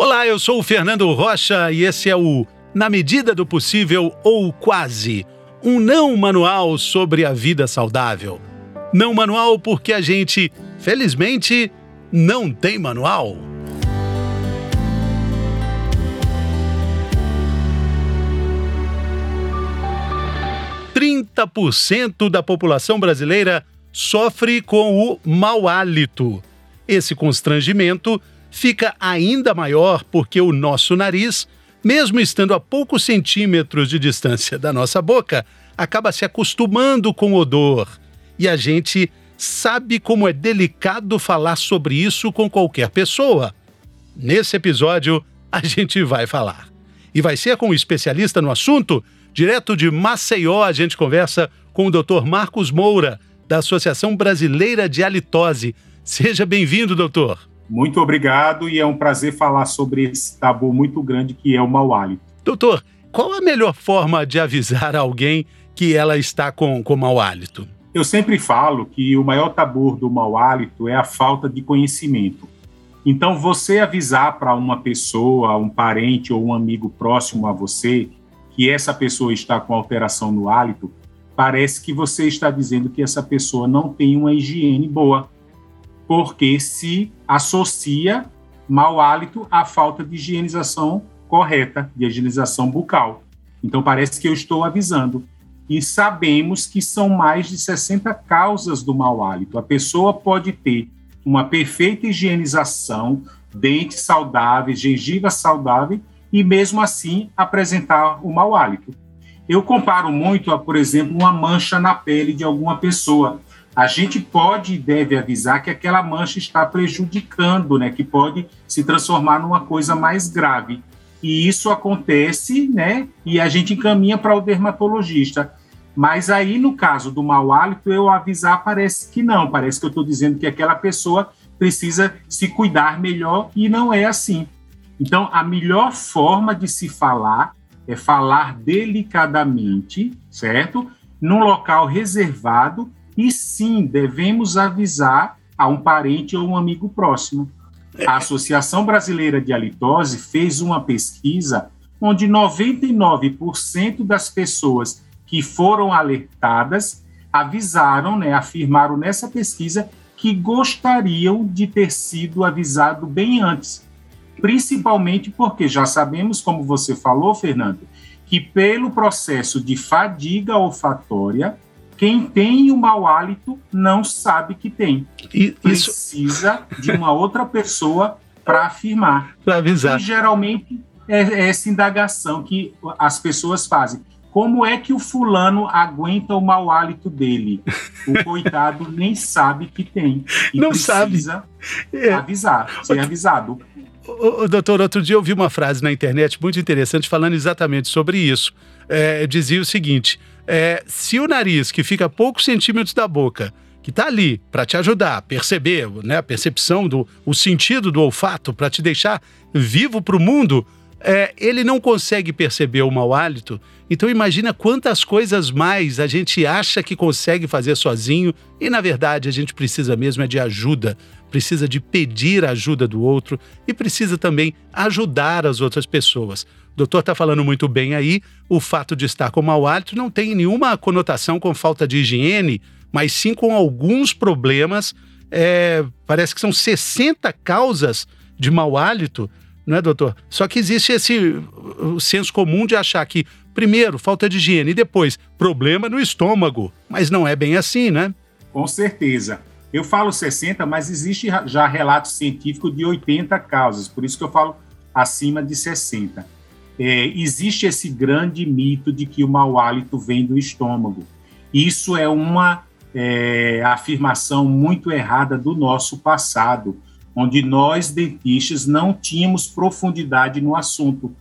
Olá, eu sou o Fernando Rocha e esse é o Na Medida do Possível ou Quase um não manual sobre a vida saudável. Não manual porque a gente, felizmente, não tem manual. Trinta por cento da população brasileira sofre com o mau hálito. Esse constrangimento fica ainda maior porque o nosso nariz, mesmo estando a poucos centímetros de distância da nossa boca, acaba se acostumando com o odor. E a gente sabe como é delicado falar sobre isso com qualquer pessoa. Nesse episódio, a gente vai falar. E vai ser com um especialista no assunto, direto de Maceió, a gente conversa com o Dr. Marcos Moura, da Associação Brasileira de Halitose. Seja bem-vindo, doutor. Muito obrigado e é um prazer falar sobre esse tabu muito grande que é o mau hálito. Doutor, qual a melhor forma de avisar alguém que ela está com, com mau hálito? Eu sempre falo que o maior tabu do mau hálito é a falta de conhecimento. Então, você avisar para uma pessoa, um parente ou um amigo próximo a você que essa pessoa está com alteração no hálito, parece que você está dizendo que essa pessoa não tem uma higiene boa porque se associa mau hálito à falta de higienização correta, de higienização bucal. Então parece que eu estou avisando. E sabemos que são mais de 60 causas do mau hálito. A pessoa pode ter uma perfeita higienização, dentes saudáveis, gengiva saudável e mesmo assim apresentar o mau hálito. Eu comparo muito a, por exemplo, uma mancha na pele de alguma pessoa a gente pode e deve avisar que aquela mancha está prejudicando, né, que pode se transformar numa coisa mais grave. E isso acontece, né, e a gente encaminha para o dermatologista. Mas aí, no caso do mau hálito, eu avisar parece que não, parece que eu estou dizendo que aquela pessoa precisa se cuidar melhor e não é assim. Então, a melhor forma de se falar é falar delicadamente, certo? Num local reservado e sim, devemos avisar a um parente ou um amigo próximo. A Associação Brasileira de Halitose fez uma pesquisa onde 99% das pessoas que foram alertadas avisaram, né, afirmaram nessa pesquisa que gostariam de ter sido avisado bem antes. Principalmente porque já sabemos, como você falou, Fernando, que pelo processo de fadiga olfatória, quem tem o mau hálito não sabe que tem. E, Precisa isso... de uma outra pessoa para afirmar. Para avisar. E geralmente é essa indagação que as pessoas fazem. Como é que o fulano aguenta o mau hálito dele? O coitado nem sabe que tem. E não precisa sabe. É. avisar, ser avisado. O, o, doutor, outro dia eu vi uma frase na internet muito interessante falando exatamente sobre isso. É, dizia o seguinte: é, se o nariz, que fica a poucos centímetros da boca, que está ali para te ajudar a perceber, né, a percepção do o sentido do olfato, para te deixar vivo para o mundo, é, ele não consegue perceber o mau hálito. Então imagina quantas coisas mais a gente acha que consegue fazer sozinho e na verdade a gente precisa mesmo é de ajuda, precisa de pedir ajuda do outro e precisa também ajudar as outras pessoas doutor está falando muito bem aí, o fato de estar com mau hálito não tem nenhuma conotação com falta de higiene, mas sim com alguns problemas. É, parece que são 60 causas de mau hálito, não é, doutor? Só que existe esse senso comum de achar que, primeiro, falta de higiene e depois, problema no estômago. Mas não é bem assim, né? Com certeza. Eu falo 60, mas existe já relato científico de 80 causas, por isso que eu falo acima de 60 é, existe esse grande mito de que o mau hálito vem do estômago. Isso é uma é, afirmação muito errada do nosso passado, onde nós dentistas não tínhamos profundidade no assunto.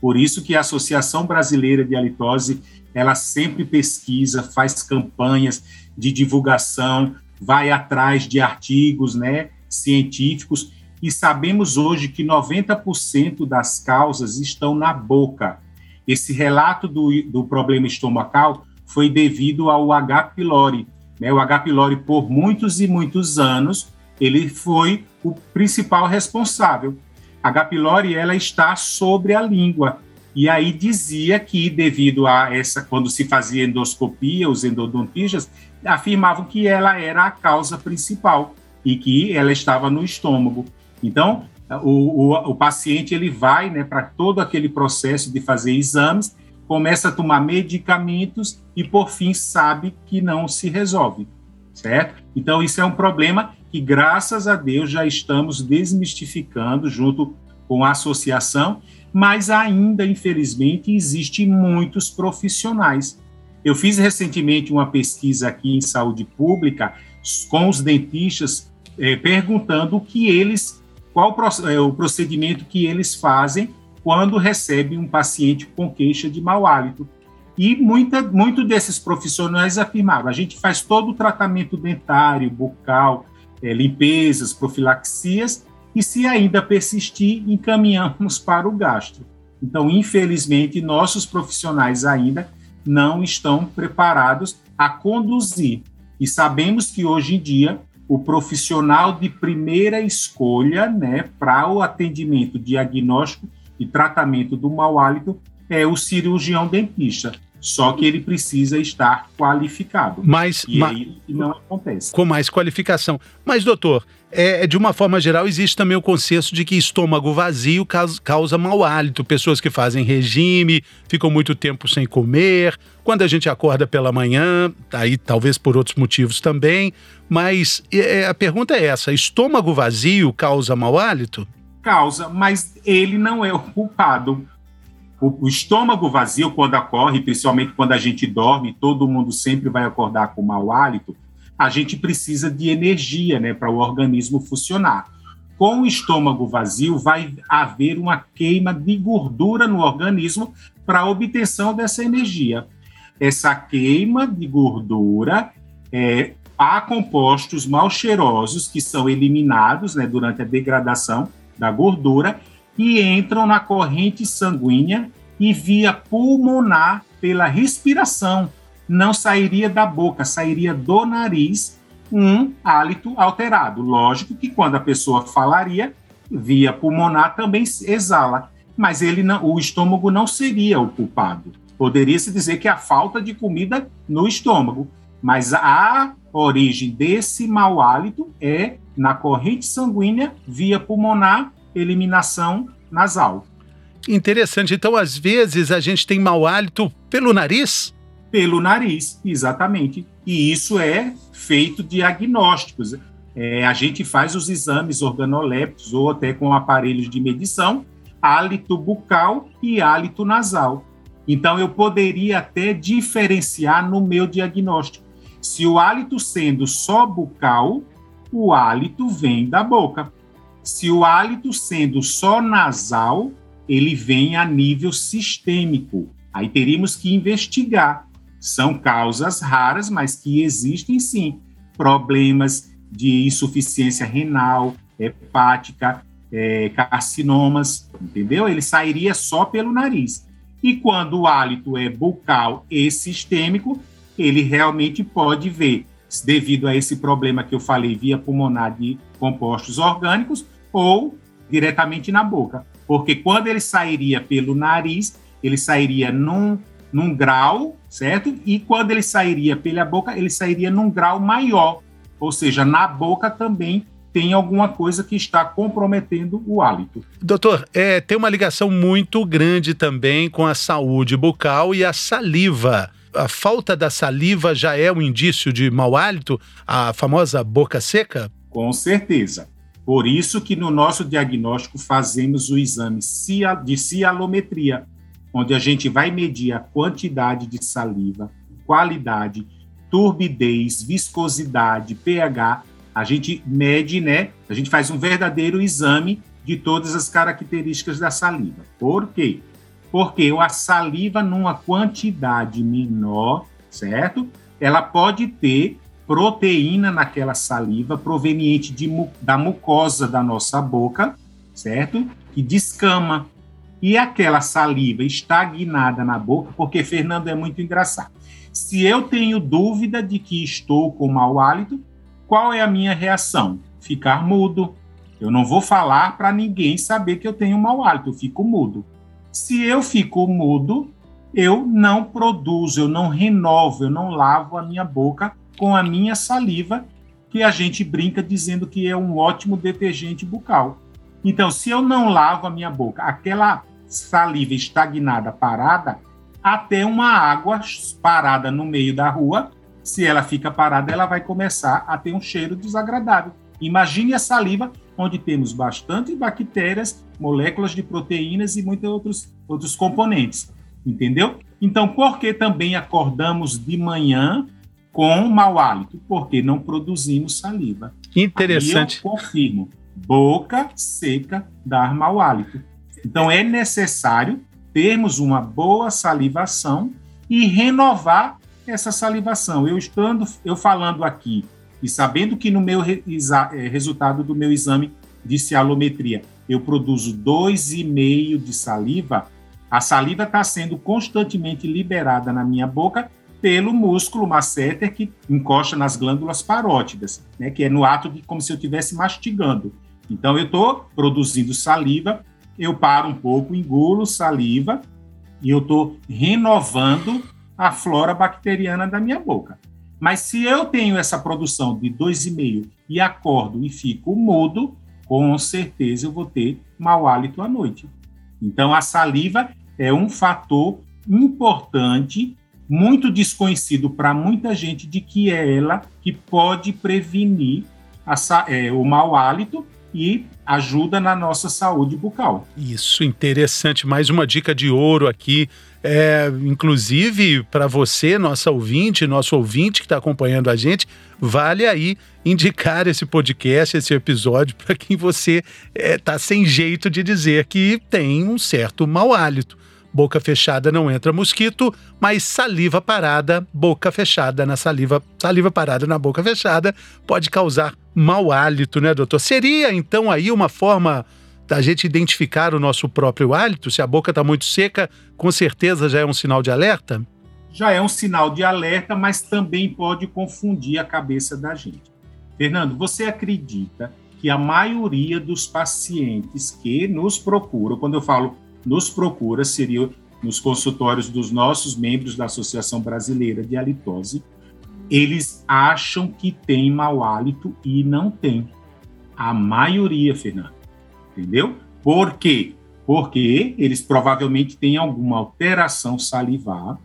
Por isso que a Associação Brasileira de Halitose, ela sempre pesquisa, faz campanhas de divulgação, vai atrás de artigos, né, científicos e sabemos hoje que 90% das causas estão na boca. Esse relato do, do problema estomacal foi devido ao H. pylori. Né? O H. pylori, por muitos e muitos anos, ele foi o principal responsável. A H. pylori ela está sobre a língua. E aí dizia que devido a essa quando se fazia endoscopia, os endodontistas afirmavam que ela era a causa principal e que ela estava no estômago. Então, o, o, o paciente ele vai né, para todo aquele processo de fazer exames, começa a tomar medicamentos e, por fim, sabe que não se resolve, certo? Então, isso é um problema que, graças a Deus, já estamos desmistificando junto com a associação, mas ainda, infelizmente, existem muitos profissionais. Eu fiz recentemente uma pesquisa aqui em saúde pública com os dentistas, eh, perguntando o que eles qual é o procedimento que eles fazem quando recebem um paciente com queixa de mau hálito. E muita, muito desses profissionais afirmaram: a gente faz todo o tratamento dentário, bucal, é, limpezas, profilaxias, e se ainda persistir, encaminhamos para o gastro. Então, infelizmente, nossos profissionais ainda não estão preparados a conduzir. E sabemos que hoje em dia o profissional de primeira escolha né, para o atendimento diagnóstico e tratamento do mau hálito é o cirurgião dentista. Só que ele precisa estar qualificado. Mas, e ma aí não acontece. Com mais qualificação. Mas, doutor, é, de uma forma geral, existe também o consenso de que estômago vazio causa, causa mau hálito. Pessoas que fazem regime, ficam muito tempo sem comer. Quando a gente acorda pela manhã, aí talvez por outros motivos também. Mas é, a pergunta é essa: estômago vazio causa mau hálito? Causa, mas ele não é o culpado o, o, estômago vazio, quando ocorre, principalmente quando a gente dorme, todo mundo sempre vai acordar com mau hálito, a gente precisa de energia né, para o organismo funcionar. Com o estômago vazio, vai haver uma queima de gordura no organismo para a obtenção dessa energia. Essa queima de gordura é, há compostos mal cheirosos que são eliminados né, durante a degradação da gordura e entram na corrente sanguínea e via pulmonar pela respiração. Não sairia da boca, sairia do nariz um hálito alterado. Lógico que quando a pessoa falaria, via pulmonar também exala, mas ele não, o estômago não seria o culpado. Poderia se dizer que a falta de comida no estômago, mas a origem desse mau hálito é na corrente sanguínea via pulmonar eliminação nasal. Interessante. Então, às vezes, a gente tem mau hálito pelo nariz? Pelo nariz, exatamente. E isso é feito diagnósticos. É, a gente faz os exames organolépticos ou até com aparelhos de medição, hálito bucal e hálito nasal. Então, eu poderia até diferenciar no meu diagnóstico. Se o hálito sendo só bucal, o hálito vem da boca. Se o hálito sendo só nasal, ele vem a nível sistêmico. Aí teríamos que investigar. São causas raras, mas que existem sim. Problemas de insuficiência renal, hepática, é, carcinomas, entendeu? Ele sairia só pelo nariz. E quando o hálito é bucal e sistêmico, ele realmente pode ver, devido a esse problema que eu falei, via pulmonar de compostos orgânicos, ou diretamente na boca. Porque quando ele sairia pelo nariz, ele sairia num, num grau, certo? E quando ele sairia pela boca, ele sairia num grau maior. Ou seja, na boca também tem alguma coisa que está comprometendo o hálito. Doutor, é, tem uma ligação muito grande também com a saúde bucal e a saliva. A falta da saliva já é um indício de mau hálito, a famosa boca seca? Com certeza. Por isso que no nosso diagnóstico fazemos o exame de cialometria, onde a gente vai medir a quantidade de saliva, qualidade, turbidez, viscosidade, pH. A gente mede, né? A gente faz um verdadeiro exame de todas as características da saliva. Por quê? Porque a saliva, numa quantidade menor, certo? Ela pode ter proteína naquela saliva proveniente de, da mucosa da nossa boca, certo? Que descama. E aquela saliva estagnada na boca, porque Fernando é muito engraçado. Se eu tenho dúvida de que estou com mau hálito, qual é a minha reação? Ficar mudo. Eu não vou falar para ninguém saber que eu tenho mau hálito, eu fico mudo. Se eu fico mudo, eu não produzo, eu não renovo, eu não lavo a minha boca com a minha saliva, que a gente brinca dizendo que é um ótimo detergente bucal. Então, se eu não lavo a minha boca, aquela saliva estagnada, parada, até uma água parada no meio da rua, se ela fica parada, ela vai começar a ter um cheiro desagradável. Imagine a saliva, onde temos bastante bactérias, moléculas de proteínas e muitos outros, outros componentes. Entendeu? Então, por que também acordamos de manhã com mau hálito? Porque não produzimos saliva. Interessante. Aí eu confirmo. Boca seca dá mau hálito. Então, é necessário termos uma boa salivação e renovar essa salivação. Eu estando, eu falando aqui e sabendo que no meu é, resultado do meu exame de cialometria eu produzo 2,5 de saliva, a saliva está sendo constantemente liberada na minha boca pelo músculo masseter que encosta nas glândulas parótidas, né, que é no ato de como se eu estivesse mastigando. Então eu estou produzindo saliva, eu paro um pouco, engulo saliva e eu estou renovando a flora bacteriana da minha boca. Mas se eu tenho essa produção de 2,5 e acordo e fico mudo, com certeza eu vou ter mau hálito à noite. Então a saliva é um fator importante, muito desconhecido para muita gente, de que é ela que pode prevenir a, é, o mau hálito e ajuda na nossa saúde bucal. Isso, interessante. Mais uma dica de ouro aqui é, inclusive, para você, nossa ouvinte, nosso ouvinte que está acompanhando a gente, vale aí indicar esse podcast, esse episódio, para quem você está é, sem jeito de dizer que tem um certo mau hálito. Boca fechada não entra mosquito, mas saliva parada, boca fechada na saliva, saliva parada na boca fechada pode causar mau hálito, né, doutor? Seria então aí uma forma da gente identificar o nosso próprio hálito? Se a boca está muito seca, com certeza já é um sinal de alerta? Já é um sinal de alerta, mas também pode confundir a cabeça da gente. Fernando, você acredita que a maioria dos pacientes que nos procuram, quando eu falo nos procura, seria nos consultórios dos nossos membros da Associação Brasileira de Halitose, eles acham que tem mau hálito e não tem. A maioria, Fernando entendeu? Por quê? Porque eles provavelmente têm alguma alteração salivar.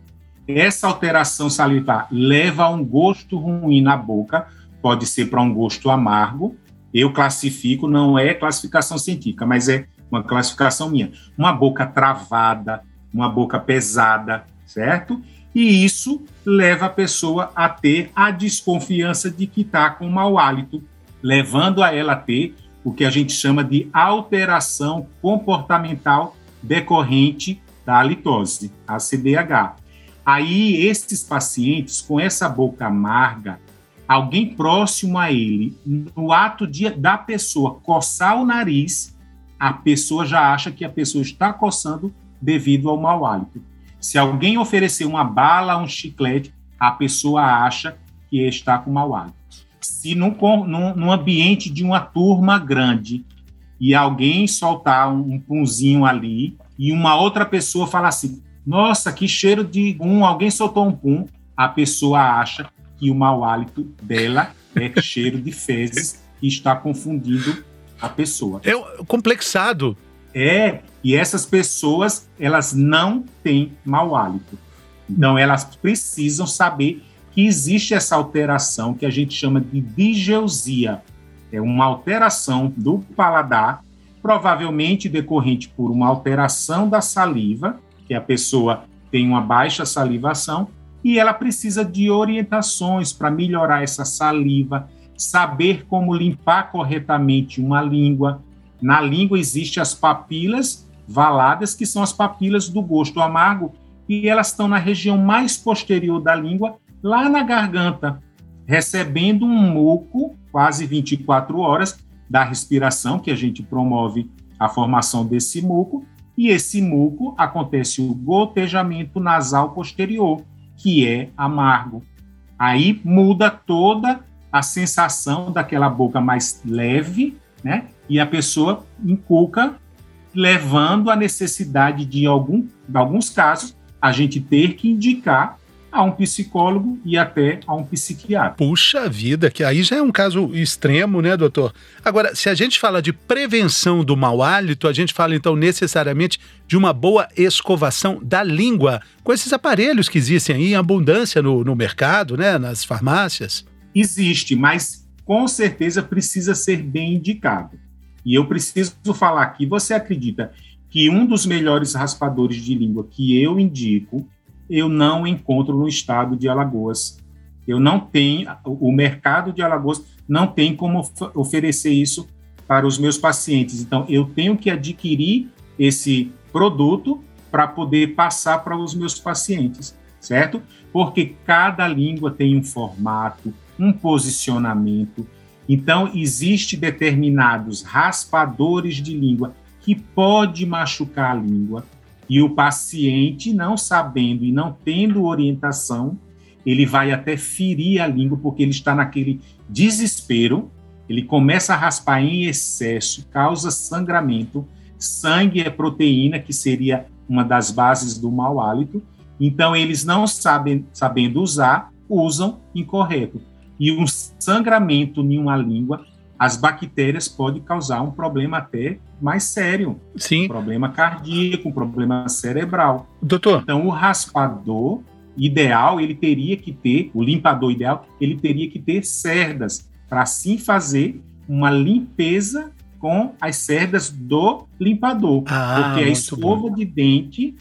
Essa alteração salivar leva a um gosto ruim na boca, pode ser para um gosto amargo. Eu classifico, não é classificação científica, mas é uma classificação minha. Uma boca travada, uma boca pesada, certo? E isso leva a pessoa a ter a desconfiança de que está com mau hálito, levando a ela a ter o que a gente chama de alteração comportamental decorrente da halitose, a CDH. Aí, esses pacientes com essa boca amarga, alguém próximo a ele, no ato de, da pessoa coçar o nariz, a pessoa já acha que a pessoa está coçando devido ao mau hálito. Se alguém oferecer uma bala, um chiclete, a pessoa acha que está com mau hálito se num, num, num, ambiente de uma turma grande e alguém soltar um, um punzinho ali e uma outra pessoa falar assim, nossa, que cheiro de um, alguém soltou um pum, a pessoa acha que o mau hálito dela é cheiro de fezes e está confundindo a pessoa. É complexado. É, e essas pessoas, elas não têm mau hálito. Então, elas precisam saber que existe essa alteração que a gente chama de digeusia. É uma alteração do paladar, provavelmente decorrente por uma alteração da saliva, que a pessoa tem uma baixa salivação, e ela precisa de orientações para melhorar essa saliva, saber como limpar corretamente uma língua. Na língua existem as papilas valadas, que são as papilas do gosto amargo, e elas estão na região mais posterior da língua, lá na garganta, recebendo um muco quase 24 horas da respiração, que a gente promove a formação desse muco, e esse muco acontece o gotejamento nasal posterior, que é amargo. Aí muda toda a sensação daquela boca mais leve, né? e a pessoa inculca, levando a necessidade de algum, em alguns casos, a gente ter que indicar a um psicólogo e até a um psiquiatra. Puxa vida, que aí já é um caso extremo, né, doutor? Agora, se a gente fala de prevenção do mau hálito, a gente fala então necessariamente de uma boa escovação da língua, com esses aparelhos que existem aí em abundância no, no mercado, né, nas farmácias. Existe, mas com certeza precisa ser bem indicado. E eu preciso falar aqui, você acredita que um dos melhores raspadores de língua que eu indico eu não encontro no estado de Alagoas. Eu não tenho, o mercado de Alagoas não tem como oferecer isso para os meus pacientes. Então, eu tenho que adquirir esse produto para poder passar para os meus pacientes, certo? Porque cada língua tem um formato, um posicionamento. Então, existe determinados raspadores de língua que pode machucar a língua, e o paciente, não sabendo e não tendo orientação, ele vai até ferir a língua, porque ele está naquele desespero, ele começa a raspar em excesso, causa sangramento. Sangue é proteína, que seria uma das bases do mau hálito. Então, eles não sabem, sabendo usar, usam incorreto. E um sangramento em uma língua as bactérias podem causar um problema até mais sério. Sim. Um problema cardíaco, um problema cerebral. Doutor. Então, o raspador ideal, ele teria que ter, o limpador ideal, ele teria que ter cerdas, para assim fazer uma limpeza com as cerdas do limpador. Ah, porque a escova bom. de dente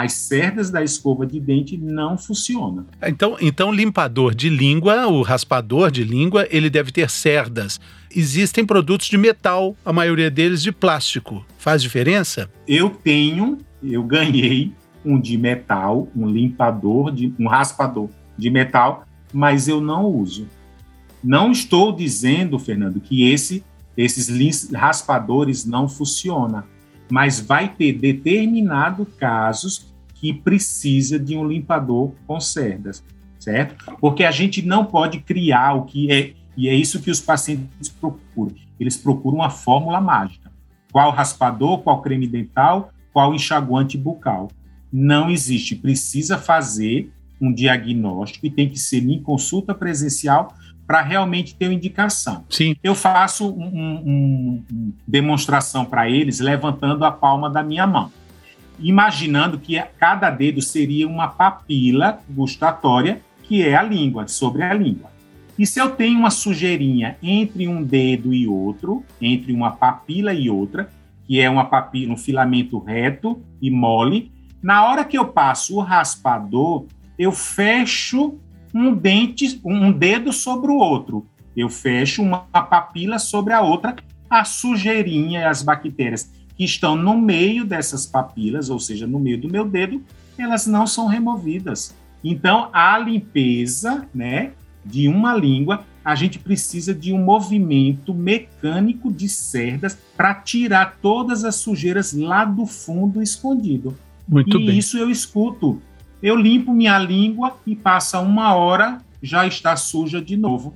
as cerdas da escova de dente não funcionam. Então, então limpador de língua, o raspador de língua, ele deve ter cerdas. Existem produtos de metal, a maioria deles de plástico. Faz diferença? Eu tenho, eu ganhei um de metal, um limpador, de, um raspador de metal, mas eu não uso. Não estou dizendo, Fernando, que esse, esses raspadores não funcionam mas vai ter determinado casos que precisa de um limpador com cerdas, certo? Porque a gente não pode criar o que é, e é isso que os pacientes procuram. Eles procuram uma fórmula mágica. Qual raspador, qual creme dental, qual enxaguante bucal. Não existe. Precisa fazer um diagnóstico e tem que ser em consulta presencial para realmente ter uma indicação. Sim. Eu faço uma um, um demonstração para eles levantando a palma da minha mão, imaginando que cada dedo seria uma papila gustatória, que é a língua, sobre a língua. E se eu tenho uma sujeirinha entre um dedo e outro, entre uma papila e outra, que é uma papila, um filamento reto e mole, na hora que eu passo o raspador, eu fecho um dente, um dedo sobre o outro. Eu fecho uma papila sobre a outra, a sujeirinha e as bactérias que estão no meio dessas papilas, ou seja, no meio do meu dedo, elas não são removidas. Então, a limpeza, né, de uma língua, a gente precisa de um movimento mecânico de cerdas para tirar todas as sujeiras lá do fundo escondido. Muito e bem. isso eu escuto eu limpo minha língua e passa uma hora, já está suja de novo,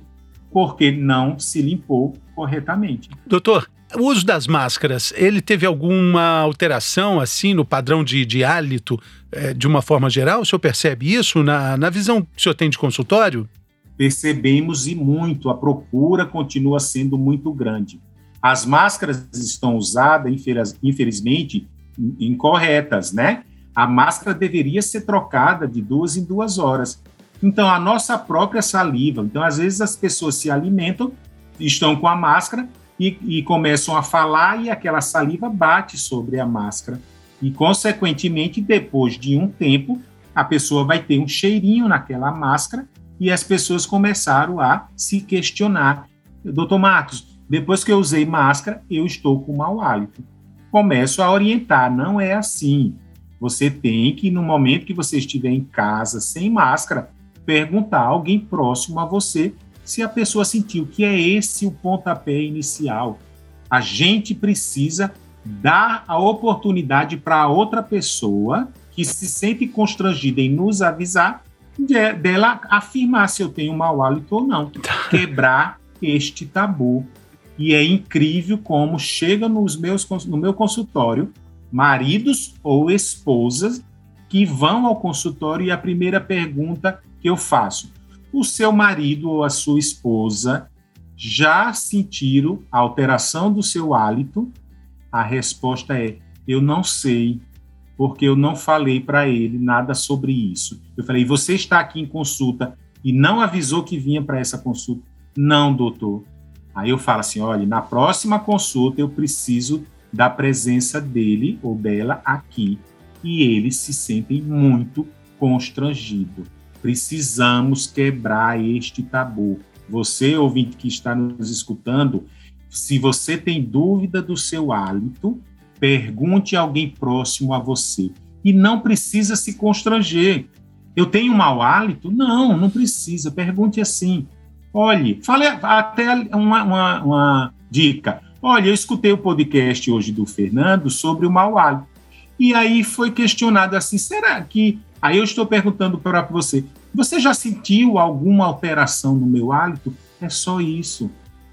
porque não se limpou corretamente. Doutor, o uso das máscaras, ele teve alguma alteração assim no padrão de, de hálito é, de uma forma geral? O senhor percebe isso na, na visão que o senhor tem de consultório? Percebemos e muito, a procura continua sendo muito grande. As máscaras estão usadas, infelizmente, incorretas, né? A máscara deveria ser trocada de duas em duas horas. Então, a nossa própria saliva. Então, às vezes, as pessoas se alimentam, estão com a máscara e, e começam a falar e aquela saliva bate sobre a máscara. E, consequentemente, depois de um tempo, a pessoa vai ter um cheirinho naquela máscara e as pessoas começaram a se questionar. Doutor Marcos, depois que eu usei máscara, eu estou com mau hálito. Começo a orientar, não é assim. Você tem que, no momento que você estiver em casa sem máscara, perguntar a alguém próximo a você se a pessoa sentiu que é esse o pontapé inicial. A gente precisa dar a oportunidade para a outra pessoa que se sente constrangida em nos avisar de, dela afirmar se eu tenho mau hálito ou não. Quebrar este tabu. E é incrível como chega nos meus, no meu consultório maridos ou esposas que vão ao consultório e a primeira pergunta que eu faço: o seu marido ou a sua esposa já sentiram a alteração do seu hálito? A resposta é: eu não sei, porque eu não falei para ele nada sobre isso. Eu falei: você está aqui em consulta e não avisou que vinha para essa consulta? Não, doutor. Aí eu falo assim: olha, na próxima consulta eu preciso da presença dele ou dela aqui. E eles se sentem muito constrangidos. Precisamos quebrar este tabu. Você, ouvinte que está nos escutando, se você tem dúvida do seu hálito, pergunte a alguém próximo a você. E não precisa se constranger. Eu tenho mau hálito? Não, não precisa. Pergunte assim. Olhe, fale até uma, uma, uma dica. Olha, eu escutei o podcast hoje do Fernando sobre o mau hálito. E aí foi questionado assim: será que. Aí eu estou perguntando para você: você já sentiu alguma alteração no meu hálito? É só isso.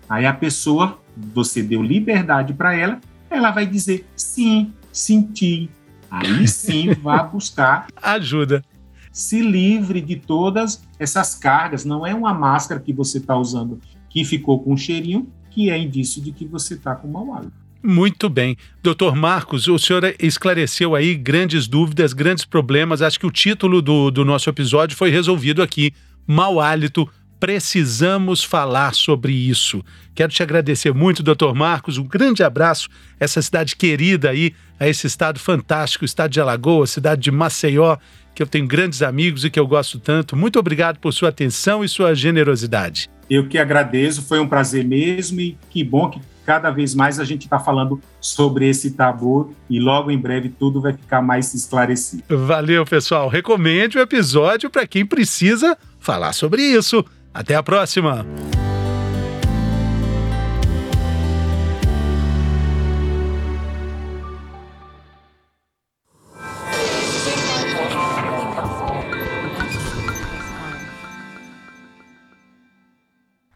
Aí a pessoa, você deu liberdade para ela, ela vai dizer: sim, senti. Aí sim, vá buscar ajuda. Se livre de todas essas cargas. Não é uma máscara que você está usando que ficou com um cheirinho, que é indício de que você está com mau hálito. Muito bem. Doutor Marcos, o senhor esclareceu aí grandes dúvidas, grandes problemas. Acho que o título do, do nosso episódio foi resolvido aqui. Mau hálito, precisamos falar sobre isso. Quero te agradecer muito, doutor Marcos. Um grande abraço a essa cidade querida aí, a esse estado fantástico, o estado de Alagoas, cidade de Maceió, que eu tenho grandes amigos e que eu gosto tanto. Muito obrigado por sua atenção e sua generosidade. Eu que agradeço, foi um prazer mesmo e que bom que cada vez mais a gente está falando sobre esse tabu e logo em breve tudo vai ficar mais esclarecido. Valeu, pessoal. Recomende o episódio para quem precisa falar sobre isso. Até a próxima!